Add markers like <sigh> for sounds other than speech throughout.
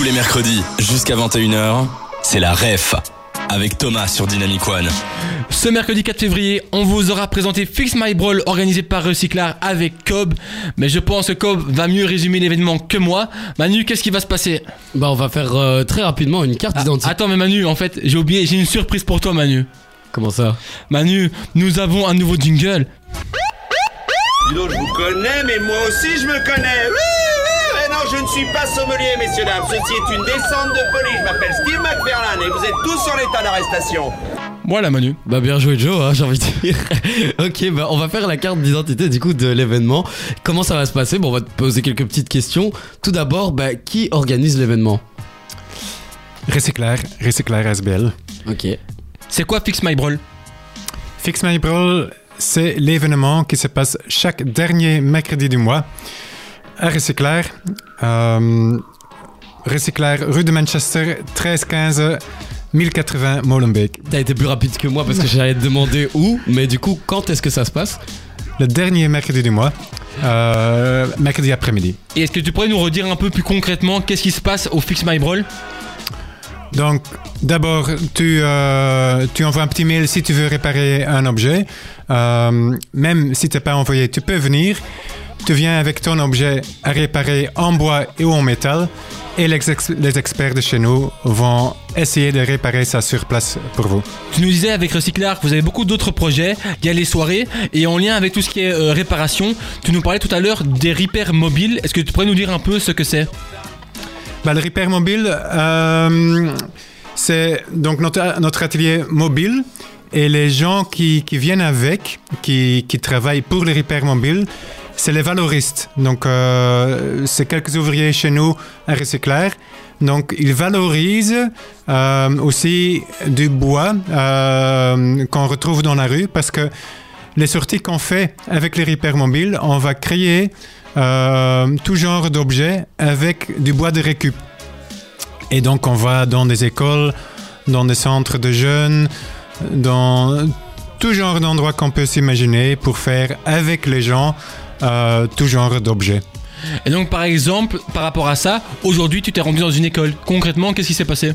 Tous les mercredis, jusqu'à 21h, c'est la REF. Avec Thomas sur Dynamic One. Ce mercredi 4 février, on vous aura présenté Fix My Brawl organisé par Recyclar avec Cobb. Mais je pense que Cobb va mieux résumer l'événement que moi. Manu, qu'est-ce qui va se passer? Bah, on va faire euh, très rapidement une carte Ah, d'identité. Attends, mais Manu, en fait, j'ai oublié, j'ai une surprise pour toi, Manu. Comment ça? Manu, nous avons un nouveau jingle. Dis donc, je vous connais, mais moi aussi je me connais. Oui, non, je ne suis pas sommelier, messieurs, dames. Ceci est une descente de police. Je m'appelle Steve McFarlane et vous êtes tous sur l'état d'arrestation. Voilà, Manu. Bah, bien joué, Joe, hein, j'ai envie de dire. <laughs> ok, bah, on va faire la carte d'identité du coup de l'événement. Comment ça va se passer? Bon, on va te poser quelques petites questions. Tout d'abord, bah, qui organise l'événement? Recyclair, Recyclair SBL. Ok. C'est quoi Fix My Brawl? Fix My Brawl, c'est l'événement qui se passe chaque dernier mercredi du mois à Recyclair. Euh, rue de Manchester, 1315 1080 Molenbeek. T'as été plus rapide que moi parce que j'allais te demander où, mais du coup, quand est-ce que ça se passe? Le dernier mercredi du mois, euh, mercredi après-midi. Et est-ce que tu pourrais nous redire un peu plus concrètement qu'est-ce qui se passe au Fix My Brawl? Donc, d'abord, tu, euh, tu envoies un petit mail si tu veux réparer un objet. Euh, même si tu n'es pas envoyé, tu peux venir. Tu viens avec ton objet à réparer en bois et ou en métal. Et les, ex- les experts de chez nous vont essayer de réparer ça sur place pour vous. Tu nous disais avec Recyclar que vous avez beaucoup d'autres projets. Il y a les soirées et en lien avec tout ce qui est euh, réparation, tu nous parlais tout à l'heure des repairs mobiles. Est-ce que tu pourrais nous dire un peu ce que c'est? Bah, le repair mobile, euh, c'est donc notre, notre atelier mobile. Et les gens qui, qui viennent avec, qui, qui travaillent pour les repairs mobiles, c'est les valoristes. Donc, euh, c'est quelques ouvriers chez nous à Recyclair. Donc, ils valorisent euh, aussi du bois euh, qu'on retrouve dans la rue parce que les sorties qu'on fait avec les repairs mobiles, on va créer tout genre d'objets avec du bois de récup. Et donc, on va dans des écoles, dans des centres de jeunes, dans tout genre d'endroits qu'on peut s'imaginer pour faire avec les gens euh, tout genre d'objets. Et donc par exemple, par rapport à ça, aujourd'hui tu t'es rendu dans une école. Concrètement, qu'est-ce qui s'est passé?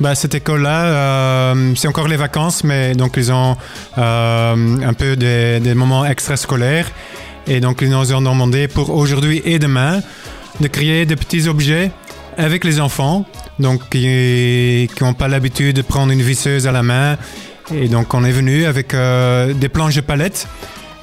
Bah, cette école-là, euh, c'est encore les vacances, mais donc ils ont euh, un peu des, des moments extrascolaires. Et donc ils nous ont demandé pour aujourd'hui et demain de créer des petits objets avec les enfants, donc qui n'ont pas l'habitude de prendre une visseuse à la main. Et donc on est venu avec euh, des planches de palettes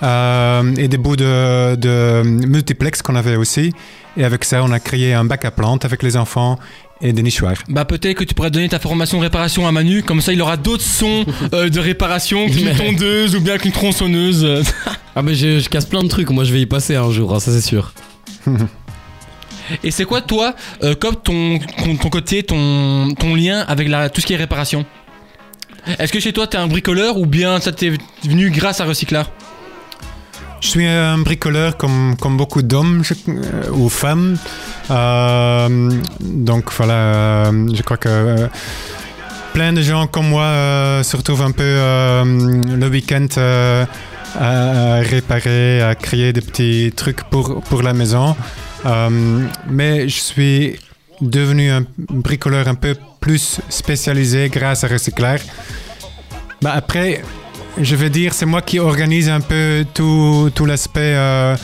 euh, et des bouts de, de multiplex qu'on avait aussi. Et avec ça, on a créé un bac à plantes avec les enfants et des nichoirs. Bah peut-être que tu pourrais donner ta formation de réparation à Manu, comme ça il aura d'autres sons <laughs> euh, de réparation qu'une tondeuse ou bien qu'une tronçonneuse. <laughs> Ah, mais je, je casse plein de trucs, moi je vais y passer un jour, hein, ça c'est sûr. <laughs> Et c'est quoi toi, euh, comme ton, ton, côté, ton, ton lien avec la, tout ce qui est réparation? Est-ce que chez toi t'es un bricoleur ou bien ça t'est venu grâce à Recyclar Je suis un bricoleur comme, comme beaucoup d'hommes euh, ou femmes. Euh, donc voilà, euh, je crois que plein de gens comme moi se retrouvent un peu le week-end à, réparer, à créer des petits trucs pour, pour la maison. Mais je suis devenu un bricoleur un peu plus spécialisé grâce à Recyclair. Bah après, je veux dire, c'est moi qui organise un peu tout, tout l'aspect euh,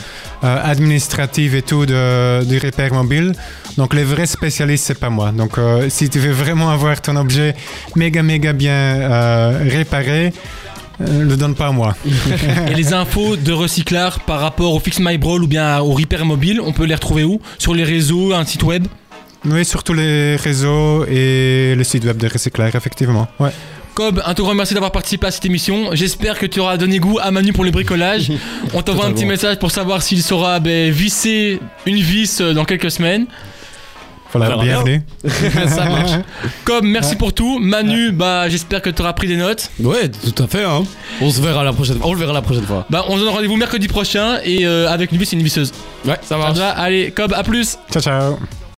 euh, administratif et tout de, du repère mobile. Donc les vrais spécialistes, c'est pas moi. Donc euh, si tu veux vraiment avoir ton objet méga méga bien euh, réparé, euh, le donne pas à moi. <laughs> Et les infos de Recyclar par rapport au Fix My Brawl ou bien au Repair Mobile, on peut les retrouver où? Sur les réseaux, un site web? Oui, sur tous les réseaux et le site web de Recyclair, effectivement. Ouais. Cobb, un tout grand merci d'avoir participé à cette émission. J'espère que tu auras donné goût à Manu pour le bricolage. On t'envoie un petit message pour savoir s'il saura ben, visser une vis euh, dans quelques semaines. Voilà, bienvenue. <laughs> ça marche. Cobb, merci pour tout. Manu, bah j'espère que tu auras pris des notes. Ouais, tout à fait, hein. On se verra la prochaine fois. On le verra la prochaine fois. Bah on se donne rendez-vous mercredi prochain et euh, avec une vis et une visseuse. Ouais, ça marche. va? Allez, Cobb, à plus Ciao, ciao.